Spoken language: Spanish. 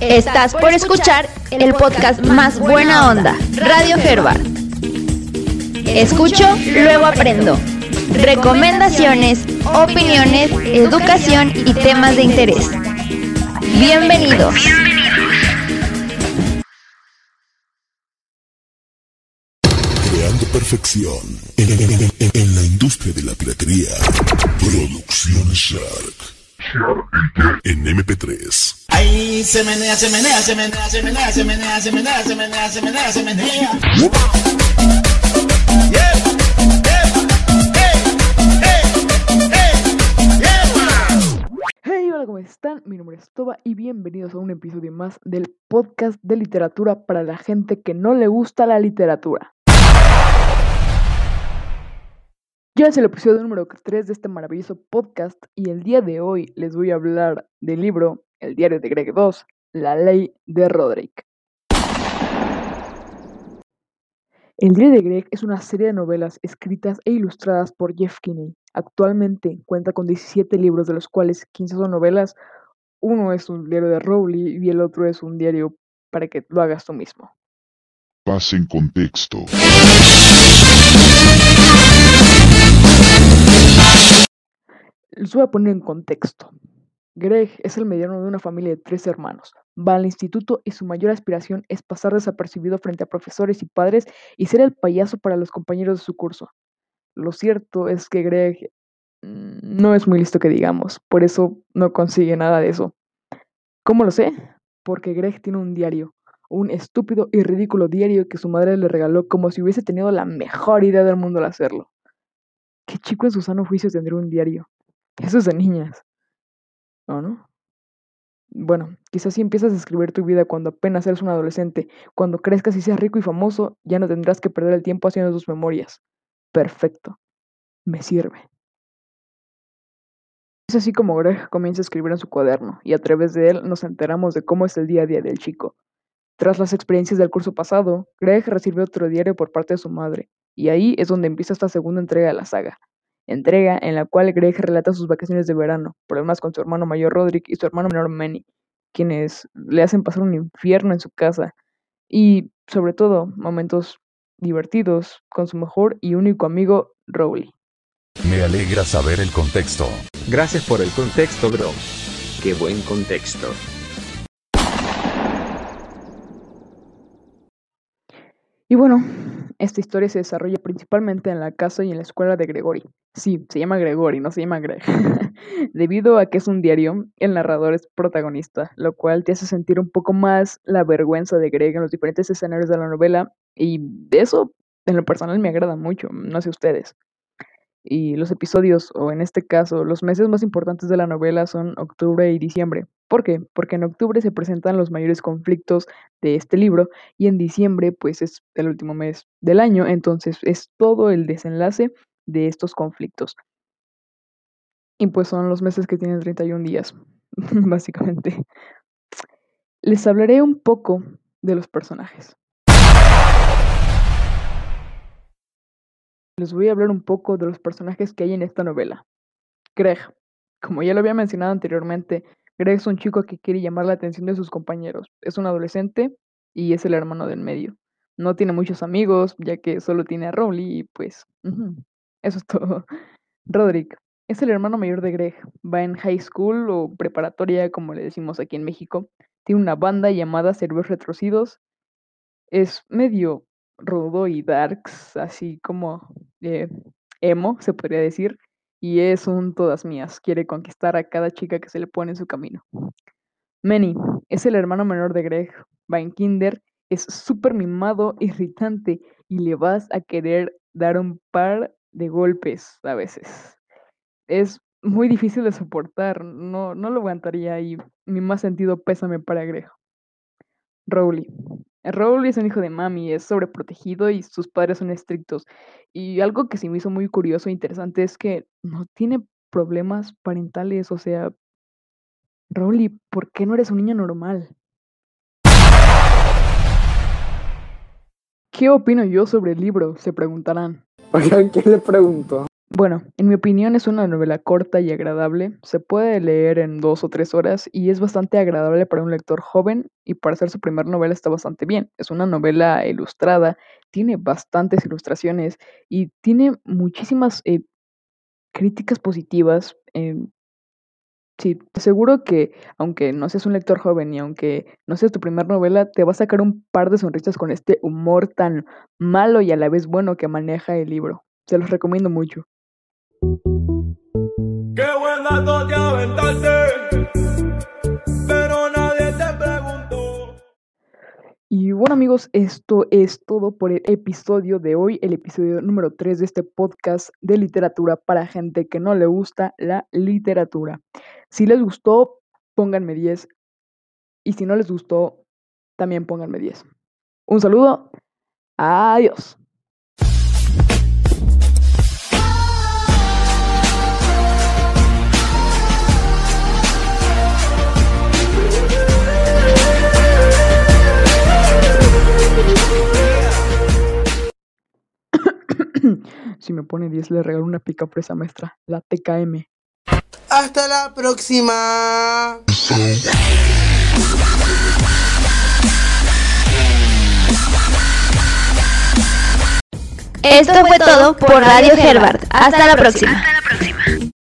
Estás por escuchar el podcast más buena onda, Radio Herbal. Escucho, luego aprendo. Recomendaciones, opiniones, educación y temas de interés. Bienvenidos. Creando perfección en la industria de la piratería. Producción Shark. En MP3. Ahí se menea, se menea, se menea, se menea, se menea, se menea, se menea, se menea, se menea. Hey, hola, ¿cómo están? Mi nombre es Toba y bienvenidos a un episodio más del podcast de literatura para la gente que no le gusta la literatura. Ya es el episodio número 3 de este maravilloso podcast y el día de hoy les voy a hablar del libro El diario de Greg 2, La ley de Roderick. El diario de Greg es una serie de novelas escritas e ilustradas por Jeff Kinney. Actualmente cuenta con 17 libros, de los cuales 15 son novelas, uno es un diario de Rowley y el otro es un diario para que lo hagas tú mismo. Paz en contexto. Les voy a poner en contexto. Greg es el mediano de una familia de tres hermanos. Va al instituto y su mayor aspiración es pasar desapercibido frente a profesores y padres y ser el payaso para los compañeros de su curso. Lo cierto es que Greg mm, no es muy listo que digamos, por eso no consigue nada de eso. ¿Cómo lo sé? Porque Greg tiene un diario, un estúpido y ridículo diario que su madre le regaló como si hubiese tenido la mejor idea del mundo al hacerlo. ¿Qué chico en su sano juicio tendría un diario? Eso es de niñas. ¿O no? Bueno, quizás si empiezas a escribir tu vida cuando apenas eres un adolescente, cuando crezcas y seas rico y famoso, ya no tendrás que perder el tiempo haciendo tus memorias. Perfecto. Me sirve. Es así como Greg comienza a escribir en su cuaderno, y a través de él nos enteramos de cómo es el día a día del chico. Tras las experiencias del curso pasado, Greg recibe otro diario por parte de su madre, y ahí es donde empieza esta segunda entrega de la saga. Entrega en la cual Greg relata sus vacaciones de verano, problemas con su hermano mayor Roderick y su hermano menor Manny, quienes le hacen pasar un infierno en su casa, y sobre todo momentos divertidos con su mejor y único amigo Rowley. Me alegra saber el contexto. Gracias por el contexto, bro. Qué buen contexto. Y bueno, esta historia se desarrolla principalmente en la casa y en la escuela de Gregory. Sí, se llama Gregory, no se llama Greg. Debido a que es un diario, el narrador es protagonista, lo cual te hace sentir un poco más la vergüenza de Greg en los diferentes escenarios de la novela. Y eso, en lo personal, me agrada mucho, no sé ustedes. Y los episodios, o en este caso, los meses más importantes de la novela son octubre y diciembre. ¿Por qué? Porque en octubre se presentan los mayores conflictos de este libro y en diciembre pues es el último mes del año, entonces es todo el desenlace de estos conflictos. Y pues son los meses que tienen 31 días, básicamente. Les hablaré un poco de los personajes. Les voy a hablar un poco de los personajes que hay en esta novela. Greg, como ya lo había mencionado anteriormente, Greg es un chico que quiere llamar la atención de sus compañeros. Es un adolescente y es el hermano del medio. No tiene muchos amigos, ya que solo tiene a Rowley y pues eso es todo. Roderick es el hermano mayor de Greg. Va en high school o preparatoria, como le decimos aquí en México. Tiene una banda llamada Cerebros Retrocidos. Es medio rudo y darks, así como eh, emo, se podría decir y es un todas mías. Quiere conquistar a cada chica que se le pone en su camino. Manny es el hermano menor de Greg. Va en kinder, es súper mimado, irritante y le vas a querer dar un par de golpes a veces. Es muy difícil de soportar, no, no lo aguantaría y mi más sentido pésame para Greg. Rowley. Rowley es un hijo de mami, es sobreprotegido y sus padres son estrictos. Y algo que se me hizo muy curioso e interesante es que no tiene problemas parentales, o sea, Rowley, ¿por qué no eres un niño normal? ¿Qué opino yo sobre el libro? Se preguntarán. Oigan, ¿quién le preguntó? Bueno, en mi opinión es una novela corta y agradable. Se puede leer en dos o tres horas y es bastante agradable para un lector joven y para ser su primera novela está bastante bien. Es una novela ilustrada, tiene bastantes ilustraciones y tiene muchísimas eh, críticas positivas. eh, sí, te aseguro que aunque no seas un lector joven y aunque no sea tu primera novela, te va a sacar un par de sonrisas con este humor tan malo y a la vez bueno que maneja el libro. Se los recomiendo mucho. Qué buen dato te aventaste, pero nadie te preguntó. Y bueno amigos, esto es todo por el episodio de hoy, el episodio número 3 de este podcast de literatura para gente que no le gusta la literatura. Si les gustó, pónganme 10. Y si no les gustó, también pónganme 10. Un saludo. Adiós. Si me pone 10 le regalo una pica fresa maestra, la TKM. Hasta la próxima. Esto fue todo por Radio Herbert. Hasta la próxima.